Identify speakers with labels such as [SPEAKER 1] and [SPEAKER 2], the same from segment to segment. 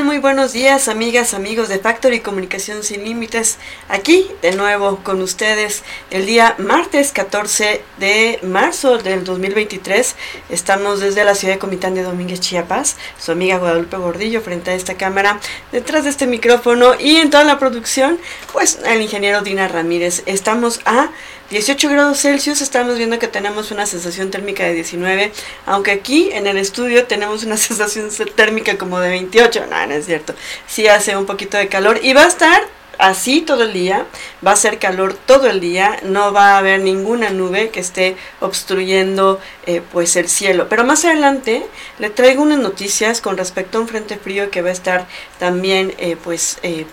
[SPEAKER 1] Muy buenos días, amigas, amigos de Factory Comunicación Sin Límites. Aquí de nuevo con ustedes el día martes 14 de marzo del 2023. Estamos desde la ciudad de Comitán de Domínguez, Chiapas. Su amiga Guadalupe Gordillo frente a esta cámara, detrás de este micrófono y en toda la producción, pues el ingeniero Dina Ramírez. Estamos a 18 grados Celsius, estamos viendo que tenemos una sensación térmica de 19, aunque aquí en el estudio tenemos una sensación térmica como de 28, no, no es cierto, sí hace un poquito de calor y va a estar así todo el día, va a ser calor todo el día, no va a haber ninguna nube que esté obstruyendo eh, pues el cielo. Pero más adelante le traigo unas noticias con respecto a un frente frío que va a estar también eh, pues eh,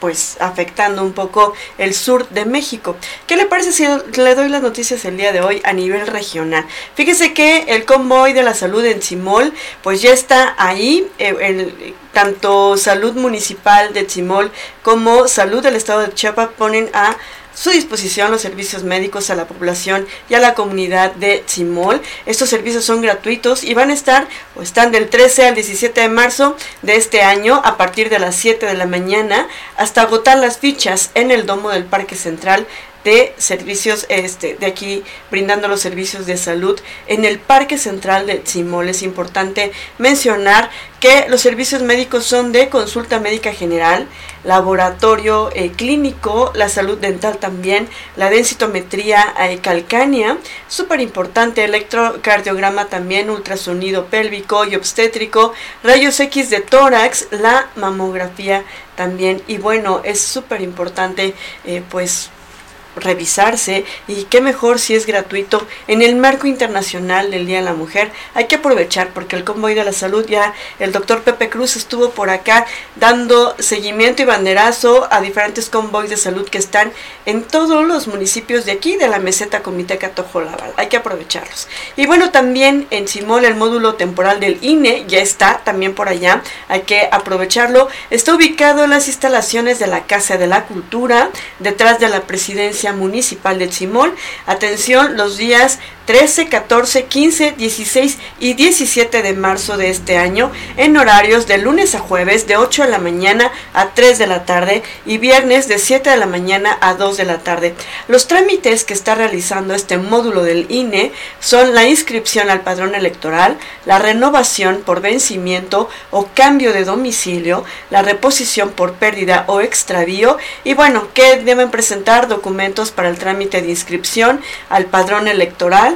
[SPEAKER 1] pues afectando un poco el sur de México. ¿Qué le parece si le doy las noticias el día de hoy a nivel regional? Fíjese que el convoy de la salud en Simol pues ya está ahí, eh, tanto salud municipal de Simol como salud del estado de Chiapas ponen a su disposición los servicios médicos a la población y a la comunidad de Chimol. Estos servicios son gratuitos y van a estar o están del 13 al 17 de marzo de este año a partir de las 7 de la mañana hasta agotar las fichas en el domo del Parque Central de servicios este, de aquí brindando los servicios de salud en el Parque Central de Tzimol. Es importante mencionar que los servicios médicos son de consulta médica general, laboratorio eh, clínico, la salud dental también, la densitometría eh, calcánea, súper importante, electrocardiograma también, ultrasonido pélvico y obstétrico, rayos X de tórax, la mamografía también. Y bueno, es súper importante eh, pues revisarse y qué mejor si es gratuito en el marco internacional del Día de la Mujer. Hay que aprovechar porque el convoy de la salud ya el doctor Pepe Cruz estuvo por acá dando seguimiento y banderazo a diferentes convoys de salud que están en todos los municipios de aquí de la meseta Comité Laval. Hay que aprovecharlos. Y bueno, también en Simol el módulo temporal del INE ya está también por allá. Hay que aprovecharlo. Está ubicado en las instalaciones de la Casa de la Cultura, detrás de la presidencia Municipal de Chimol. Atención, los días 13, 14, 15, 16 y 17 de marzo de este año en horarios de lunes a jueves de 8 de la mañana a 3 de la tarde y viernes de 7 de la mañana a 2 de la tarde. Los trámites que está realizando este módulo del INE son la inscripción al padrón electoral, la renovación por vencimiento o cambio de domicilio, la reposición por pérdida o extravío y bueno, que deben presentar documentos para el trámite de inscripción al padrón electoral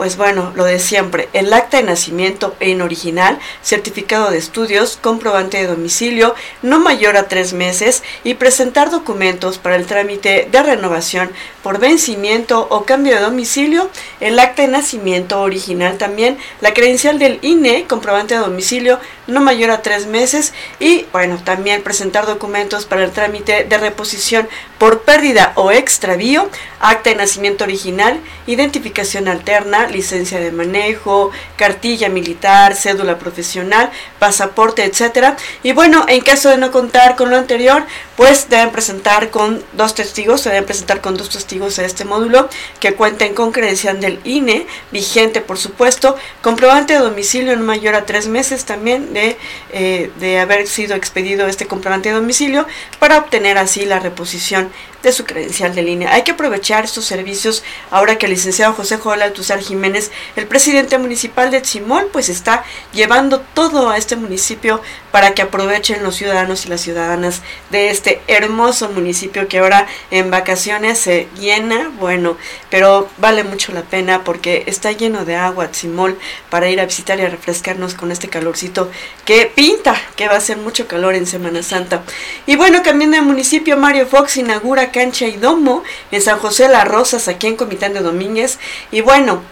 [SPEAKER 1] pues bueno, lo de siempre, el acta de nacimiento en original, certificado de estudios, comprobante de domicilio, no mayor a tres meses y presentar documentos para el trámite de renovación por vencimiento o cambio de domicilio, el acta de nacimiento original también, la credencial del INE, comprobante de domicilio, no mayor a tres meses y bueno, también presentar documentos para el trámite de reposición por pérdida o extravío, acta de nacimiento original, identificación alterna, licencia de manejo, cartilla militar, cédula profesional, pasaporte, etcétera. Y bueno, en caso de no contar con lo anterior, pues deben presentar con dos testigos, se deben presentar con dos testigos a este módulo que cuenten con credencial del INE, vigente por supuesto, comprobante de domicilio en mayor a tres meses también de, eh, de haber sido expedido este comprobante de domicilio para obtener así la reposición de su credencial de línea. Hay que aprovechar estos servicios ahora que el licenciado José Joel Altuzar Jiménez, el presidente municipal de Chimol, pues está llevando todo a este municipio para que aprovechen los ciudadanos y las ciudadanas de este hermoso municipio que ahora en vacaciones se llena, bueno, pero vale mucho la pena porque está lleno de agua Chimol para ir a visitar y a refrescarnos con este calorcito que pinta que va a ser mucho calor en Semana Santa. Y bueno, cambiando de municipio, Mario Fox inaugura Cancha y Domo en San José Las Rosas, aquí en Comitán de Domínguez. Y bueno,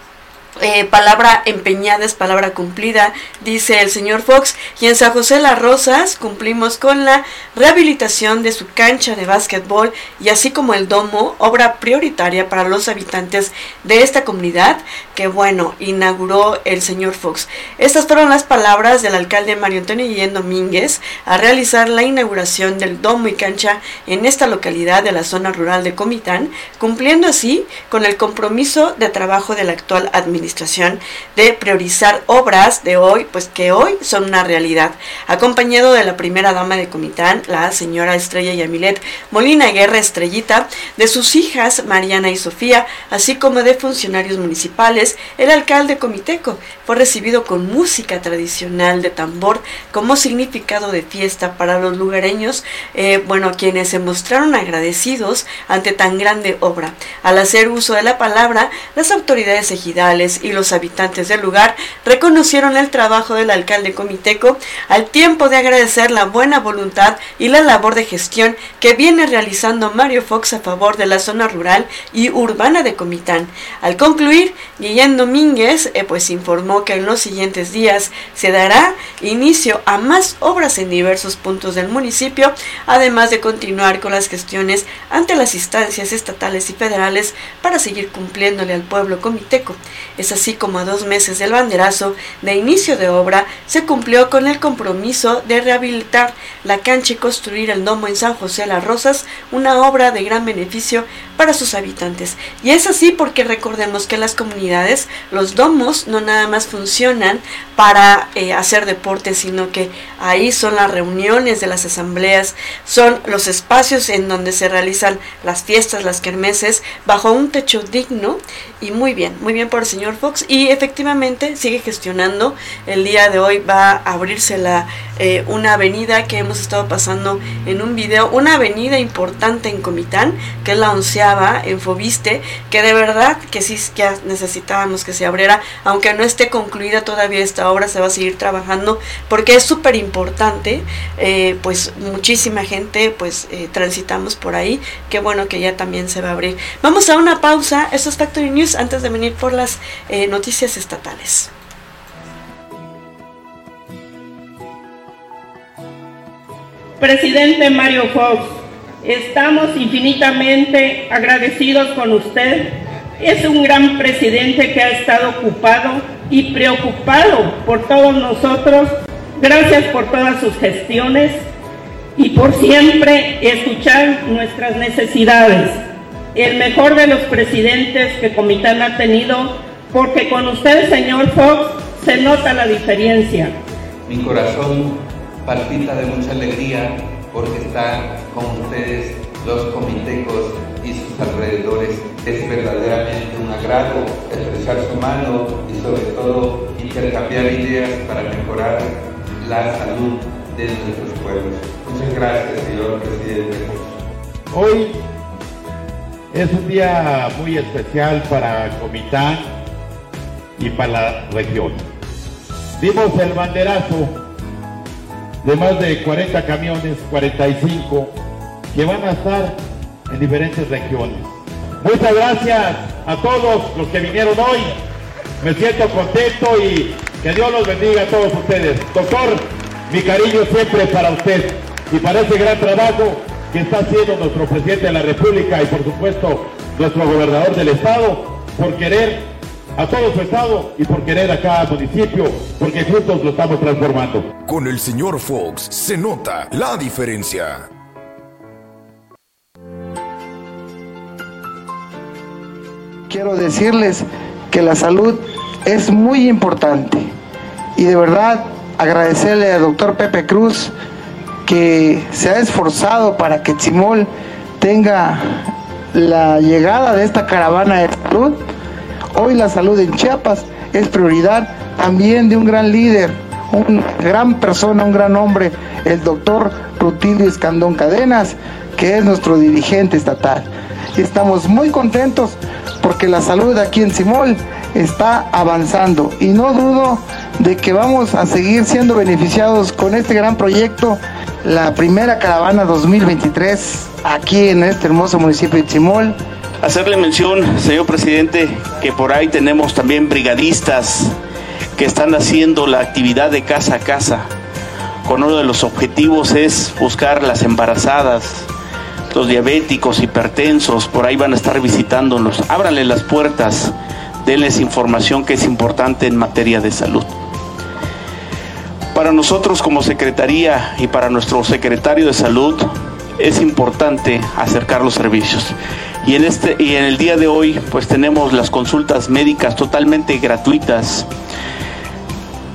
[SPEAKER 1] eh, palabra empeñada es palabra cumplida, dice el señor Fox. Y en San José Las Rosas cumplimos con la rehabilitación de su cancha de básquetbol y así como el domo, obra prioritaria para los habitantes de esta comunidad que, bueno, inauguró el señor Fox. Estas fueron las palabras del alcalde Mario Antonio Guillén Domínguez a realizar la inauguración del domo y cancha en esta localidad de la zona rural de Comitán, cumpliendo así con el compromiso de trabajo de la actual administración de priorizar obras de hoy, pues que hoy son una realidad. Acompañado de la primera dama de Comitán, la señora Estrella Yamilet Molina Guerra Estrellita, de sus hijas Mariana y Sofía, así como de funcionarios municipales, el alcalde comiteco fue recibido con música tradicional de tambor como significado de fiesta para los lugareños, eh, bueno, quienes se mostraron agradecidos ante tan grande obra. Al hacer uso de la palabra, las autoridades ejidales y los habitantes del lugar reconocieron el trabajo del alcalde comiteco al tiempo de agradecer la buena voluntad y la labor de gestión que viene realizando Mario Fox a favor de la zona rural y urbana de Comitán. Al concluir, Guillén Domínguez eh, pues informó que en los siguientes días se dará inicio a más obras en diversos puntos del municipio, además de continuar con las gestiones ante las instancias estatales y federales para seguir cumpliéndole al pueblo comiteco. Es así como a dos meses del banderazo de inicio de obra se cumplió con el compromiso de rehabilitar la cancha y construir el domo en San José Las Rosas, una obra de gran beneficio para sus habitantes. Y es así porque recordemos que en las comunidades los domos no nada más funcionan para eh, hacer deporte, sino que ahí son las reuniones de las asambleas, son los espacios en donde se realizan las fiestas, las kermeses, bajo un techo digno y muy bien, muy bien por el señor Fox y efectivamente sigue gestionando. El día de hoy va a abrirse la, eh, una avenida que hemos estado pasando en un video, una avenida importante en Comitán, que es la onceava en Fobiste, que de verdad que sí ya necesitábamos que se abriera, aunque no esté concluida todavía esta obra, se va a seguir trabajando porque es súper importante, eh, pues muchísima gente pues eh, transitamos por ahí, qué bueno que ya también se va a abrir. Vamos a una pausa, esto es Factory News antes de venir por las eh, noticias estatales.
[SPEAKER 2] Presidente Mario Fox, estamos infinitamente agradecidos con usted. Es un gran presidente que ha estado ocupado y preocupado por todos nosotros. Gracias por todas sus gestiones y por siempre escuchar nuestras necesidades. El mejor de los presidentes que Comitán ha tenido porque con usted, señor Fox, se nota la diferencia.
[SPEAKER 3] Mi corazón palpita de mucha alegría porque está con ustedes los comitecos y sus alrededores. Es verdaderamente un agrado expresar su mano y sobre todo intercambiar ideas para mejorar la salud de nuestros pueblos. Muchas gracias, señor presidente.
[SPEAKER 4] Hoy es un día muy especial para Comitán y para la región. Dimos el banderazo de más de 40 camiones, 45, que van a estar en diferentes regiones. Muchas gracias a todos los que vinieron hoy. Me siento contento y que Dios los bendiga a todos ustedes. Doctor, mi cariño siempre para usted y para ese gran trabajo que está haciendo nuestro presidente de la República y por supuesto nuestro gobernador del estado por querer a todo su estado y por querer a cada municipio, porque juntos lo estamos transformando.
[SPEAKER 5] Con el señor Fox se nota la diferencia.
[SPEAKER 6] Quiero decirles que la salud es muy importante y de verdad agradecerle al doctor Pepe Cruz que se ha esforzado para que Chimol tenga la llegada de esta caravana de salud. Hoy la salud en Chiapas es prioridad también de un gran líder, una gran persona, un gran hombre, el doctor Rutilio Escandón Cadenas, que es nuestro dirigente estatal. Estamos muy contentos porque la salud aquí en Simol está avanzando y no dudo de que vamos a seguir siendo beneficiados con este gran proyecto, la primera caravana 2023 aquí en este hermoso municipio de Chimol.
[SPEAKER 7] Hacerle mención, señor presidente, que por ahí tenemos también brigadistas que están haciendo la actividad de casa a casa. Con uno de los objetivos es buscar las embarazadas, los diabéticos, hipertensos, por ahí van a estar visitándonos. Ábranle las puertas, denles información que es importante en materia de salud. Para nosotros como Secretaría y para nuestro secretario de Salud es importante acercar los servicios. Y en, este, y en el día de hoy pues tenemos las consultas médicas totalmente gratuitas,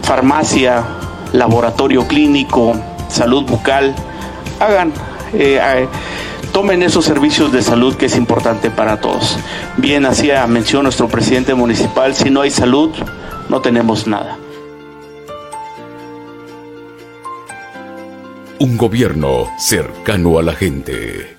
[SPEAKER 7] farmacia, laboratorio clínico, salud bucal. Hagan, eh, tomen esos servicios de salud que es importante para todos. Bien hacía mención nuestro presidente municipal, si no hay salud, no tenemos nada.
[SPEAKER 5] Un gobierno cercano a la gente.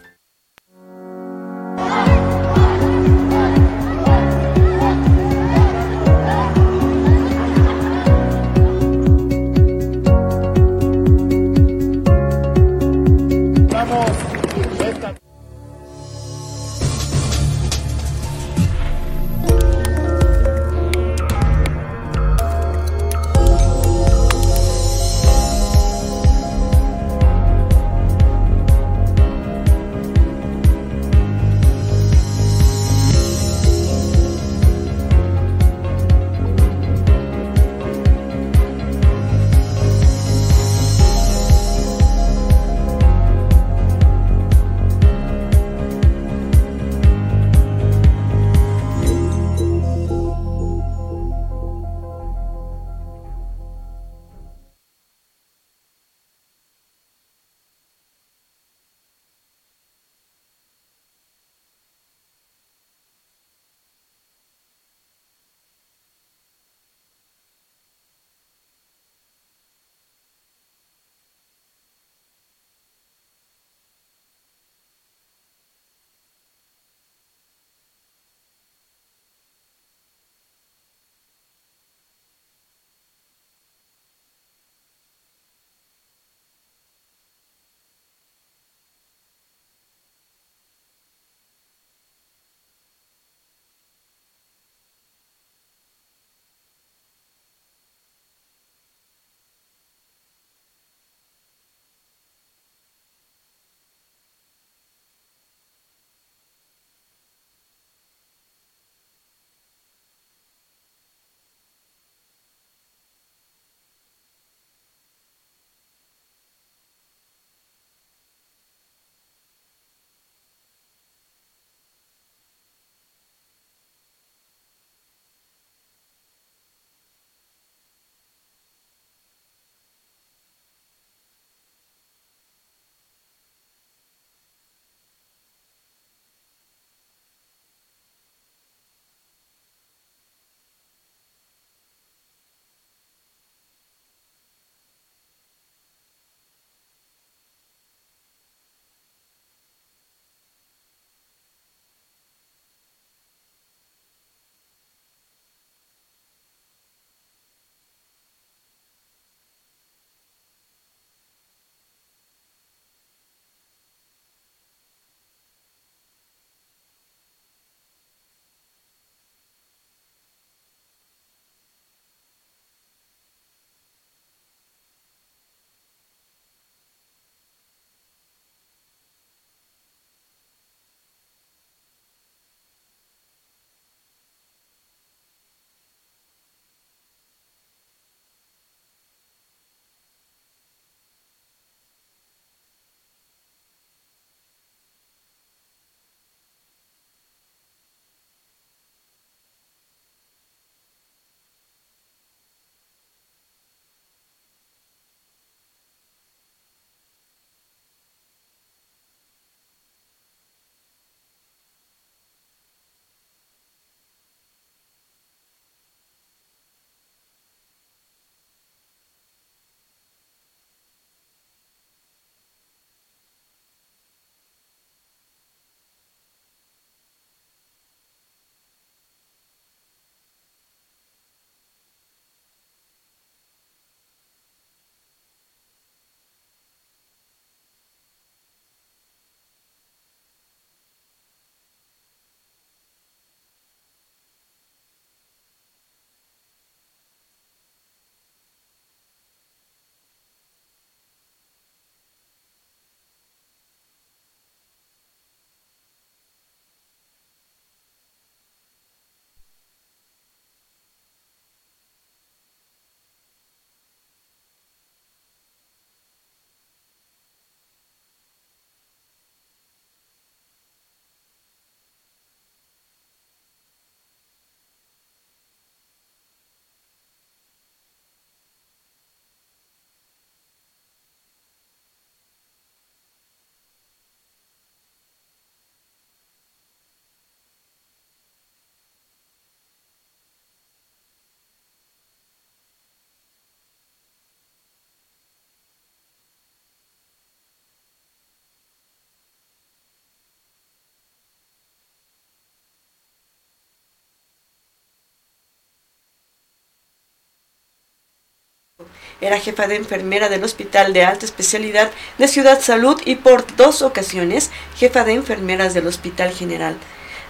[SPEAKER 1] Era jefa de enfermera del Hospital de Alta Especialidad de Ciudad Salud y por dos ocasiones jefa de enfermeras del Hospital General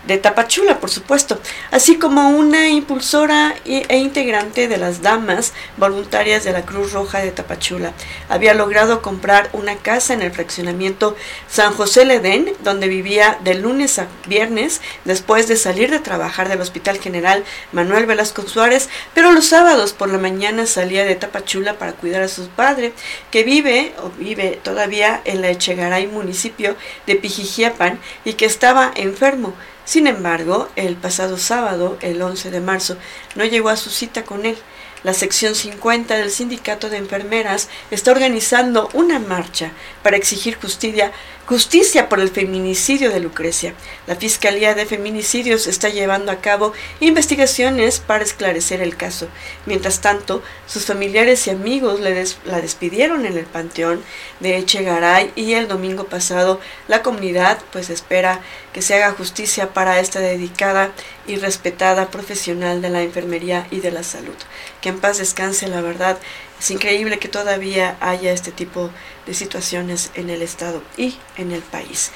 [SPEAKER 1] de Tapachula, por supuesto, así como una impulsora e integrante de las damas voluntarias de la Cruz Roja de Tapachula. Había logrado comprar una casa en el fraccionamiento San José Ledén, donde vivía de lunes a viernes después de salir de trabajar del Hospital General Manuel Velasco Suárez, pero los sábados por la mañana salía de Tapachula para cuidar a su padre, que vive o vive todavía en la Echegaray, municipio de Pijijiapan, y que estaba enfermo. Sin embargo, el pasado sábado, el 11 de marzo, no llegó a su cita con él. La sección 50 del Sindicato de Enfermeras está organizando una marcha para exigir justicia, justicia por el feminicidio de Lucrecia. La Fiscalía de Feminicidios está llevando a cabo investigaciones para esclarecer el caso. Mientras tanto, sus familiares y amigos la despidieron en el Panteón de Echegaray y el domingo pasado la comunidad pues espera que se haga justicia para esta dedicada y respetada profesional de la enfermería y de la salud. Que en paz descanse, la verdad. Es increíble que todavía haya este tipo de situaciones en el Estado y en el país.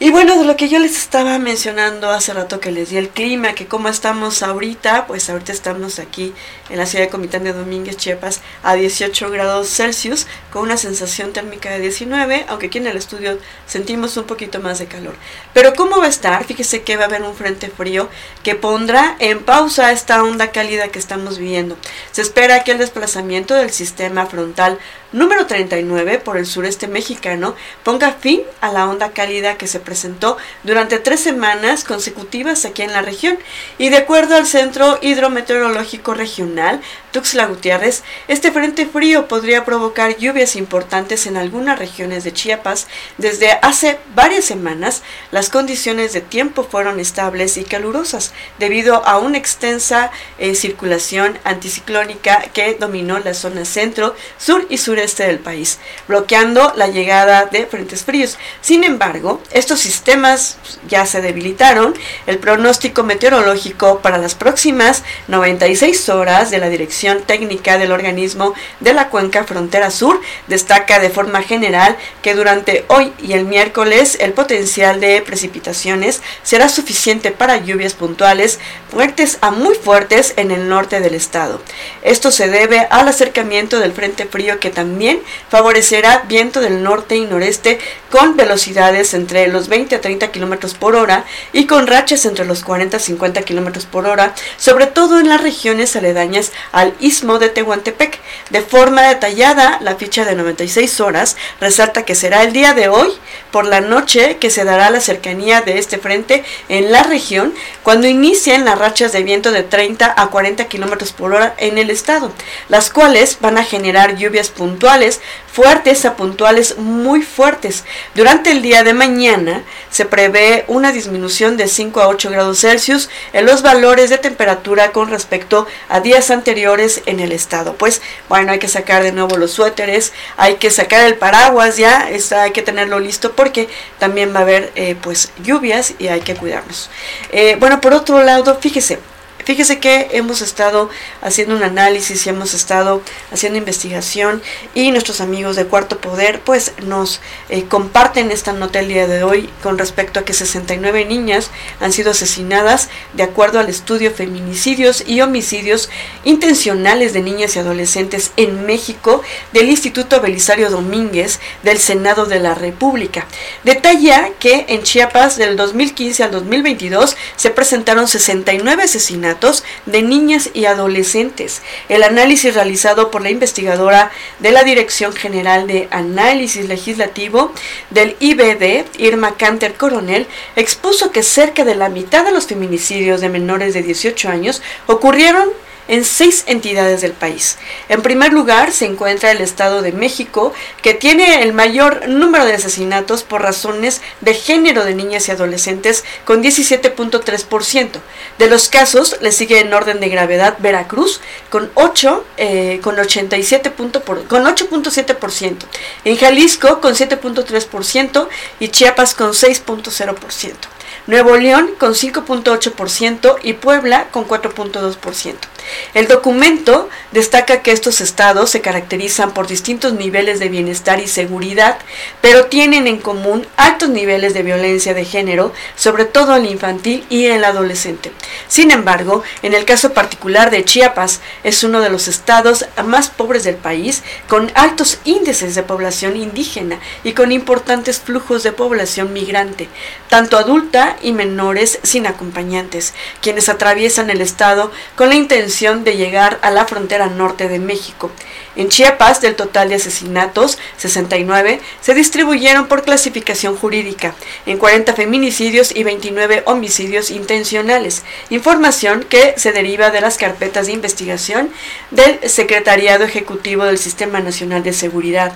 [SPEAKER 1] Y bueno, de lo que yo les estaba mencionando hace rato que les di el clima, que cómo estamos ahorita, pues ahorita estamos aquí en la ciudad de Comitán de Domínguez, Chiapas, a 18 grados Celsius, con una sensación térmica de 19, aunque aquí en el estudio sentimos un poquito más de calor. Pero ¿cómo va a estar? Fíjese que va a haber un frente frío que pondrá en pausa esta onda cálida que estamos viviendo. Se espera que el desplazamiento del sistema frontal número 39 por el sureste mexicano ponga fin a la onda cálida que se presentó durante tres semanas consecutivas aquí en la región. Y de acuerdo al Centro Hidrometeorológico Regional, final Tuxtla Gutiérrez, este frente frío podría provocar lluvias importantes en algunas regiones de Chiapas. Desde hace varias semanas, las condiciones de tiempo fueron estables y calurosas debido a una extensa eh, circulación anticiclónica que dominó la zona centro, sur y sureste del país, bloqueando la llegada de frentes fríos. Sin embargo, estos sistemas ya se debilitaron. El pronóstico meteorológico para las próximas 96 horas de la dirección técnica del organismo de la cuenca frontera sur destaca de forma general que durante hoy y el miércoles el potencial de precipitaciones será suficiente para lluvias puntuales fuertes a muy fuertes en el norte del estado. Esto se debe al acercamiento del frente frío que también favorecerá viento del norte y noreste con velocidades entre los 20 a 30 kilómetros por hora y con rachas entre los 40 a 50 kilómetros por hora, sobre todo en las regiones aledañas al istmo de Tehuantepec. De forma detallada, la ficha de 96 horas resalta que será el día de hoy por la noche que se dará la cercanía de este frente en la región cuando inicien las rachas de viento de 30 a 40 kilómetros por hora en el estado, las cuales van a generar lluvias puntuales fuertes a puntuales muy fuertes. Durante el día de mañana se prevé una disminución de 5 a 8 grados Celsius en los valores de temperatura con respecto a días anteriores en el estado. Pues bueno, hay que sacar de nuevo los suéteres, hay que sacar el paraguas ya, está, hay que tenerlo listo porque también va a haber eh, pues lluvias y hay que cuidarnos. Eh, bueno, por otro lado, fíjese, Fíjese que hemos estado haciendo un análisis y hemos estado haciendo investigación y nuestros amigos de Cuarto Poder pues nos eh, comparten esta nota el día de hoy con respecto a que 69 niñas han sido asesinadas de acuerdo al estudio feminicidios y homicidios intencionales de niñas y adolescentes en México del Instituto Belisario Domínguez del Senado de la República. Detalla que en Chiapas del 2015 al 2022 se presentaron 69 asesinatos de niñas y adolescentes. El análisis realizado por la investigadora de la Dirección General de Análisis Legislativo del IBD, Irma Canter Coronel, expuso que cerca de la mitad de los feminicidios de menores de 18 años ocurrieron en seis entidades del país. En primer lugar se encuentra el Estado de México, que tiene el mayor número de asesinatos por razones de género de niñas y adolescentes, con 17.3%. De los casos le sigue en orden de gravedad Veracruz, con 8, eh, 87 con 8.7%. En Jalisco, con 7.3% y Chiapas, con 6.0%. Nuevo León con 5.8% y Puebla con 4.2%. El documento destaca que estos estados se caracterizan por distintos niveles de bienestar y seguridad, pero tienen en común altos niveles de violencia de género, sobre todo en el infantil y el adolescente. Sin embargo, en el caso particular de Chiapas, es uno de los estados más pobres del país, con altos índices de población indígena y con importantes flujos de población migrante, tanto adulta y menores sin acompañantes, quienes atraviesan el estado con la intención de llegar a la frontera norte de México. En Chiapas, del total de asesinatos, 69 se distribuyeron por clasificación jurídica, en 40 feminicidios y 29 homicidios intencionales, información que se deriva de las carpetas de investigación del Secretariado Ejecutivo del Sistema Nacional de Seguridad.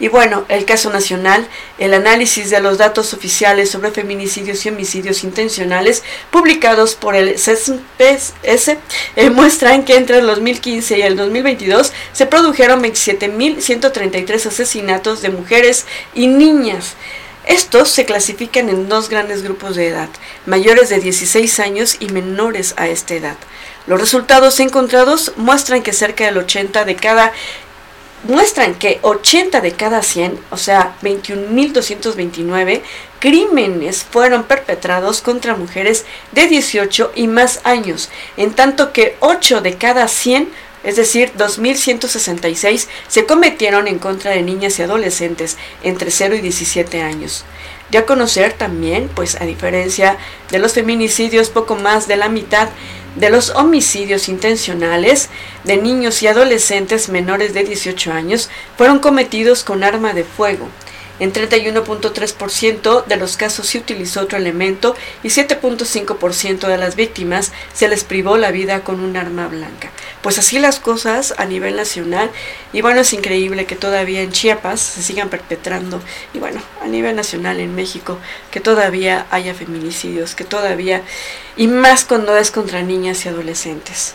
[SPEAKER 1] Y bueno, el caso nacional, el análisis de los datos oficiales sobre feminicidios y homicidios intencionales publicados por el CESPS eh, muestran que entre el 2015 y el 2022 se produjeron 27.133 asesinatos de mujeres y niñas. Estos se clasifican en dos grandes grupos de edad, mayores de 16 años y menores a esta edad. Los resultados encontrados muestran que cerca del 80 de cada muestran que 80 de cada 100, o sea, 21.229 crímenes fueron perpetrados contra mujeres de 18 y más años, en tanto que 8 de cada 100, es decir, 2.166, se cometieron en contra de niñas y adolescentes entre 0 y 17 años. Ya conocer también, pues a diferencia de los feminicidios, poco más de la mitad de los homicidios intencionales de niños y adolescentes menores de 18 años fueron cometidos con arma de fuego. En 31.3% de los casos se utilizó otro elemento y 7.5% de las víctimas se les privó la vida con un arma blanca. Pues así las cosas a nivel nacional y bueno, es increíble que todavía en Chiapas se sigan perpetrando y bueno, a nivel nacional en México que todavía haya feminicidios, que todavía y más cuando es contra niñas y adolescentes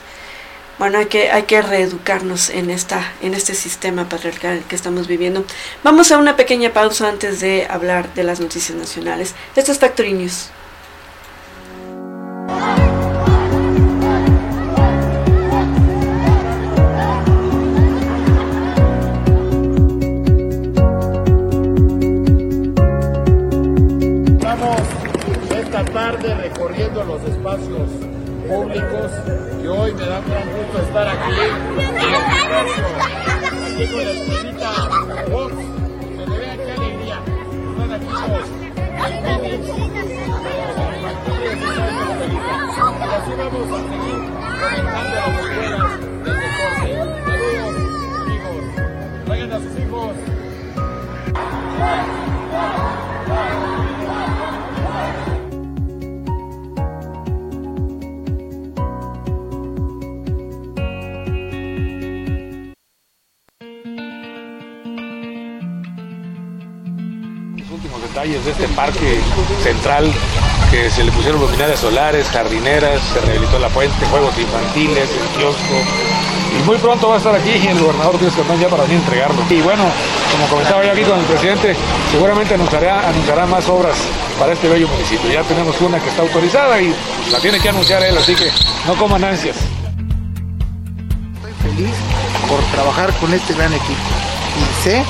[SPEAKER 1] bueno, hay que, hay que reeducarnos en, esta, en este sistema patriarcal que estamos viviendo. Vamos a una pequeña pausa antes de hablar de las noticias nacionales. Esto es Factory.
[SPEAKER 4] Que
[SPEAKER 8] se le pusieron luminarias solares, jardineras, se rehabilitó la fuente, juegos infantiles, el kiosco. Y muy pronto va a estar aquí el gobernador Díaz Cardón ya para venir a entregarlo. Y bueno, como comentaba yo aquí con el presidente, seguramente anunciará, anunciará más obras para este bello municipio. Ya tenemos una que está autorizada y la tiene que anunciar él, así que no coman ansias.
[SPEAKER 6] Estoy feliz por trabajar con este gran equipo y sé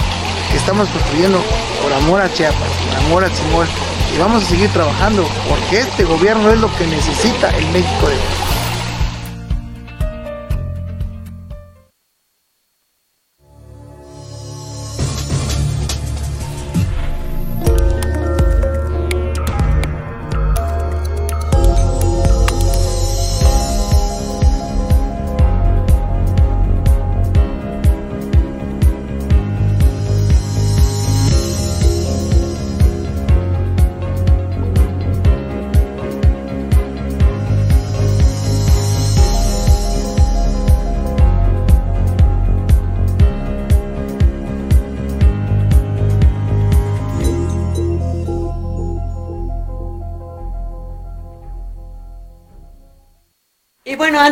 [SPEAKER 6] que estamos construyendo por amor a Chiapas, por amor a Chimol y vamos a seguir trabajando porque este gobierno es lo que necesita el México de hoy.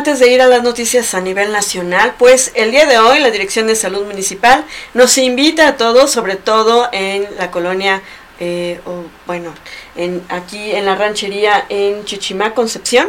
[SPEAKER 1] Antes de ir a las noticias a nivel nacional, pues el día de hoy la Dirección de Salud Municipal nos invita a todos, sobre todo en la colonia eh, o bueno, en, aquí en la ranchería en Chichimá, Concepción.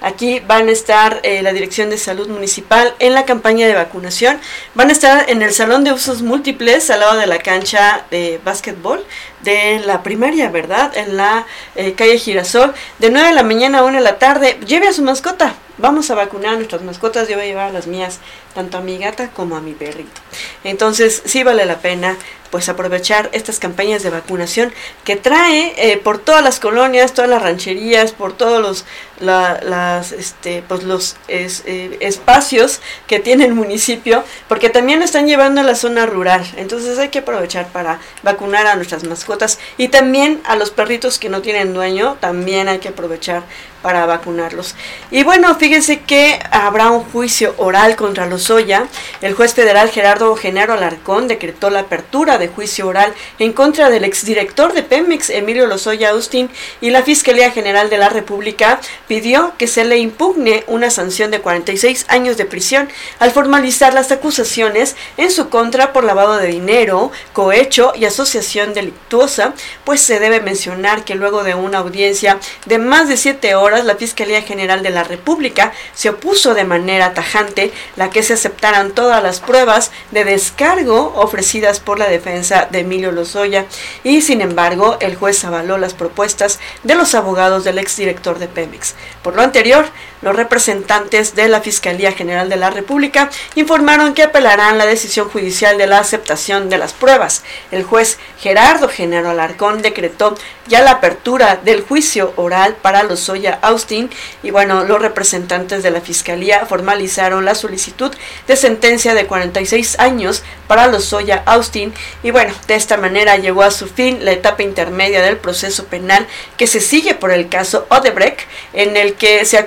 [SPEAKER 1] Aquí van a estar eh, la Dirección de Salud Municipal en la campaña de vacunación. Van a estar en el Salón de Usos Múltiples al lado de la cancha de básquetbol de la primaria, ¿verdad? En la eh, calle Girasol, de 9 de la mañana a 1 de la tarde. Lleve a su mascota. Vamos a vacunar a nuestras mascotas. Yo voy a llevar a las mías, tanto a mi gata como a mi perrito. Entonces, sí vale la pena pues aprovechar estas campañas de vacunación que trae eh, por todas las colonias, todas las rancherías, por todos los las este pues los eh, espacios que tiene el municipio, porque también lo están llevando a la zona rural. Entonces hay que aprovechar para vacunar a nuestras mascotas y también a los perritos que no tienen dueño, también hay que aprovechar para vacunarlos. Y bueno, fíjense que habrá un juicio oral contra Lozoya. El juez federal Gerardo Genaro Alarcón decretó la apertura de juicio oral en contra del exdirector de Pemex, Emilio Lozoya Austin, y la Fiscalía General de la República pidió que se le impugne una sanción de 46 años de prisión al formalizar las acusaciones en su contra por lavado de dinero, cohecho y asociación delictuosa, pues se debe mencionar que luego de una audiencia de más de siete horas, la Fiscalía General de la República se opuso de manera tajante la que se aceptaran todas las pruebas de descargo ofrecidas por la defensa de Emilio Lozoya y sin embargo el juez avaló las propuestas de los abogados del exdirector de Pemex. Por lo anterior, los representantes de la Fiscalía General de la República informaron que apelarán la decisión judicial de la aceptación de las pruebas. El juez Gerardo Genaro Alarcón decretó ya la apertura del juicio oral para Lozoya Austin y bueno, los representantes de la Fiscalía formalizaron la solicitud de sentencia de 46 años para Lozoya Austin y bueno, de esta manera llegó a su fin la etapa intermedia del proceso penal que se sigue por el caso Odebrecht en el que se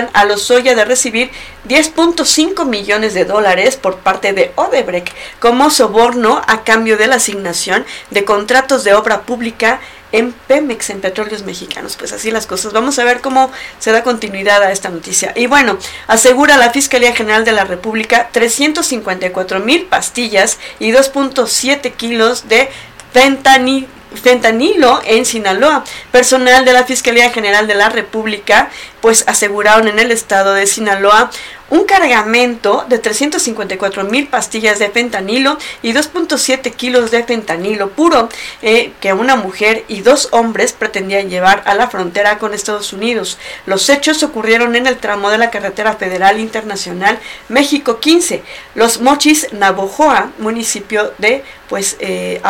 [SPEAKER 1] acusan a Lozoya de recibir 10.5 millones de dólares por parte de Odebrecht como soborno a cambio de la asignación de contratos de obra pública en Pemex, en Petróleos Mexicanos. Pues así las cosas. Vamos a ver cómo se da continuidad a esta noticia. Y bueno, asegura la Fiscalía General de la República 354 mil pastillas y 2.7 kilos de fentanilo en Sinaloa. Personal de la Fiscalía General de la República pues aseguraron en el estado de Sinaloa un cargamento de 354 mil pastillas de fentanilo y 2.7 kilos de fentanilo puro eh, que una mujer y dos hombres pretendían llevar a la frontera con Estados Unidos. Los hechos ocurrieron en el tramo de la carretera federal internacional México 15, Los Mochis, Navojoa, municipio de pues eh,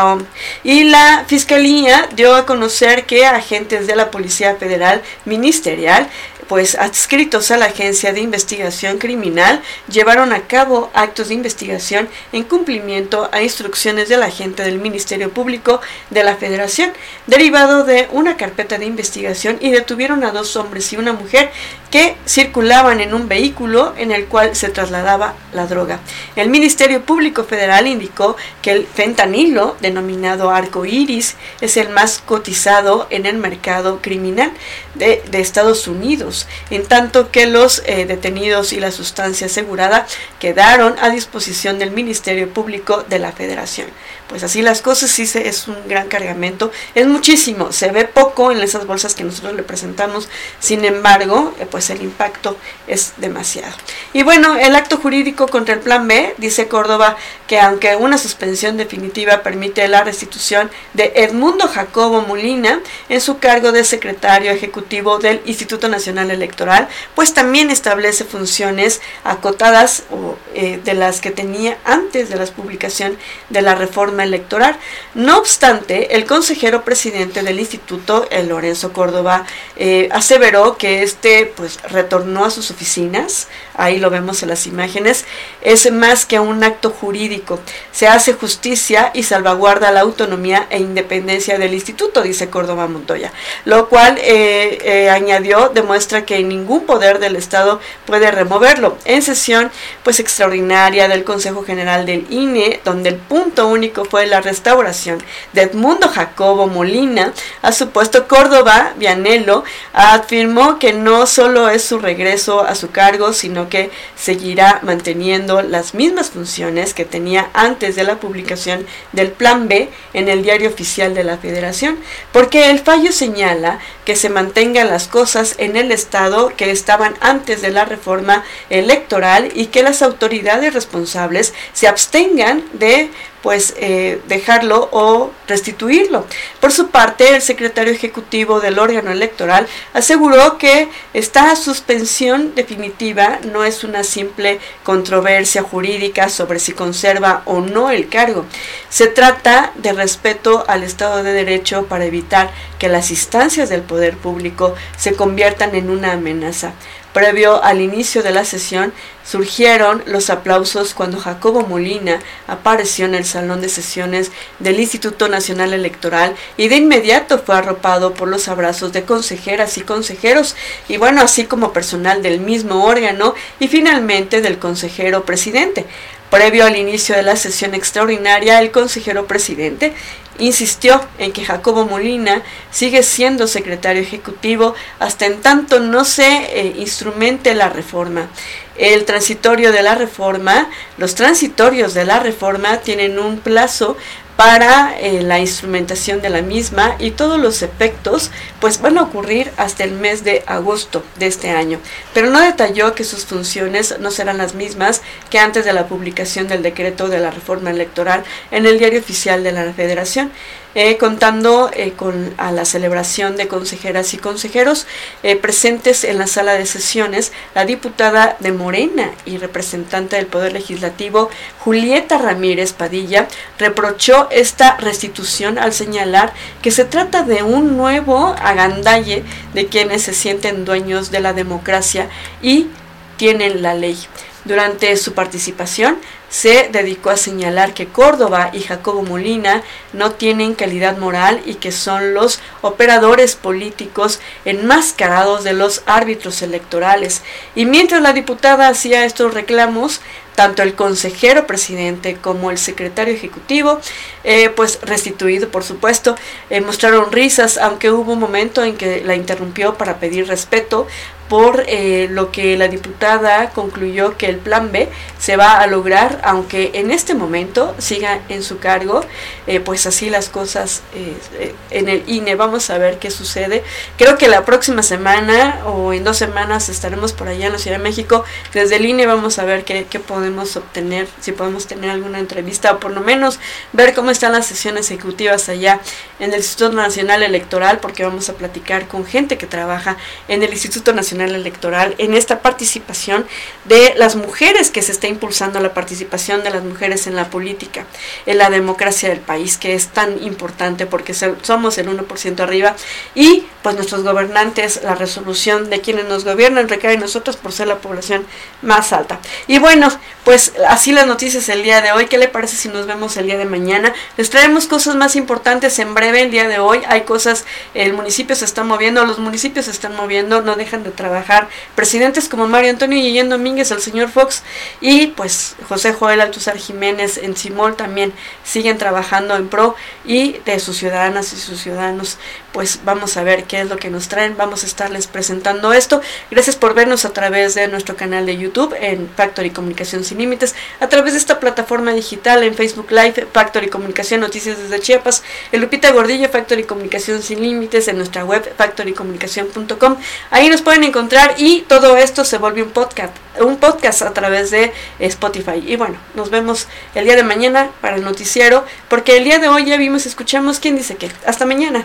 [SPEAKER 1] y la fiscalía dio a conocer que agentes de la Policía Federal Ministerial pues adscritos a la Agencia de Investigación Criminal llevaron a cabo actos de investigación en cumplimiento a instrucciones del agente del Ministerio Público de la Federación, derivado de una carpeta de investigación y detuvieron a dos hombres y una mujer que circulaban en un vehículo en el cual se trasladaba la droga. El Ministerio Público Federal indicó que el fentanilo, denominado arco iris, es el más cotizado en el mercado criminal de, de Estados Unidos en tanto que los eh, detenidos y la sustancia asegurada quedaron a disposición del Ministerio Público de la Federación. Pues así las cosas, sí se, es un gran cargamento, es muchísimo, se ve poco en esas bolsas que nosotros le presentamos, sin embargo, eh, pues el impacto es demasiado. Y bueno, el acto jurídico contra el Plan B, dice Córdoba, que aunque una suspensión definitiva permite la restitución de Edmundo Jacobo Molina en su cargo de secretario ejecutivo del Instituto Nacional Electoral, pues también establece funciones acotadas o, eh, de las que tenía antes de la publicación de la reforma electoral. No obstante, el consejero presidente del instituto, el Lorenzo Córdoba, eh, aseveró que este pues retornó a sus oficinas, ahí lo vemos en las imágenes, es más que un acto jurídico, se hace justicia y salvaguarda la autonomía e independencia del instituto, dice Córdoba Montoya, lo cual eh, añadió demuestra que ningún poder del Estado puede removerlo. En sesión pues extraordinaria del Consejo General del INE, donde el punto único fue la restauración de Edmundo Jacobo Molina a su puesto Córdoba Vianello afirmó que no solo es su regreso a su cargo, sino que seguirá manteniendo las mismas funciones que tenía antes de la publicación del Plan B en el diario oficial de la Federación, porque el fallo señala que se mantengan las cosas en el estado que estaban antes de la reforma electoral y que las autoridades responsables se abstengan de pues eh, dejarlo o restituirlo. Por su parte, el secretario ejecutivo del órgano electoral aseguró que esta suspensión definitiva no es una simple controversia jurídica sobre si conserva o no el cargo. Se trata de respeto al Estado de Derecho para evitar que las instancias del poder público se conviertan en una amenaza. Previo al inicio de la sesión, surgieron los aplausos cuando Jacobo Molina apareció en el salón de sesiones del Instituto Nacional Electoral y de inmediato fue arropado por los abrazos de consejeras y consejeros y bueno, así como personal del mismo órgano y finalmente del consejero presidente. Previo al inicio de la sesión extraordinaria, el consejero presidente insistió en que Jacobo Molina sigue siendo secretario ejecutivo hasta en tanto no se eh, instrumente la reforma. El transitorio de la reforma, los transitorios de la reforma tienen un plazo para eh, la instrumentación de la misma y todos los efectos pues van a ocurrir hasta el mes de agosto de este año. Pero no detalló que sus funciones no serán las mismas que antes de la publicación del decreto de la reforma electoral en el diario oficial de la Federación. Eh, contando eh, con a la celebración de consejeras y consejeros eh, presentes en la sala de sesiones, la diputada de Morena y representante del Poder Legislativo, Julieta Ramírez Padilla, reprochó esta restitución al señalar que se trata de un nuevo agandalle de quienes se sienten dueños de la democracia y tienen la ley. Durante su participación, se dedicó a señalar que Córdoba y Jacobo Molina no tienen calidad moral y que son los operadores políticos enmascarados de los árbitros electorales. Y mientras la diputada hacía estos reclamos, tanto el consejero presidente como el secretario ejecutivo, eh, pues restituido por supuesto, eh, mostraron risas, aunque hubo un momento en que la interrumpió para pedir respeto, por eh, lo que la diputada concluyó que el plan B se va a lograr, aunque en este momento siga en su cargo, eh, pues así las cosas eh, en el INE. Vamos a ver qué sucede. Creo que la próxima semana o en dos semanas estaremos por allá en la Ciudad de México. Desde el INE vamos a ver qué, qué podemos obtener, si podemos tener alguna entrevista o por lo menos ver cómo están las sesiones ejecutivas allá en el Instituto Nacional Electoral, porque vamos a platicar con gente que trabaja en el Instituto Nacional Electoral en esta participación de las mujeres, que se está impulsando la participación de las mujeres en la política, en la democracia del país, que es tan importante porque somos el 1% arriba y pues nuestros gobernantes, la resolución de quienes nos gobiernan recae en nosotros por ser la población más alta. Y bueno, pues así las noticias el día de hoy. ¿Qué le parece si nos vemos el día de mañana? Les traemos cosas más importantes en breve el día de hoy. Hay cosas, el municipio se está moviendo, los municipios se están moviendo, no dejan de trabajar trabajar presidentes como Mario Antonio Guillén Domínguez, el señor Fox y pues José Joel Altuzar Jiménez en Simol también siguen trabajando en pro y de sus ciudadanas y sus ciudadanos pues vamos a ver qué es lo que nos traen, vamos a estarles presentando esto. Gracias por vernos a través de nuestro canal de YouTube en Factory Comunicación Sin Límites, a través de esta plataforma digital en Facebook Live, Factory Comunicación Noticias desde Chiapas, el Lupita Gordillo, Factory Comunicación Sin Límites, en nuestra web factorycomunicación.com. Ahí nos pueden encontrar y todo esto se vuelve un podcast, un podcast a través de Spotify. Y bueno, nos vemos el día de mañana para el noticiero, porque el día de hoy ya vimos, escuchamos quién dice qué. Hasta mañana.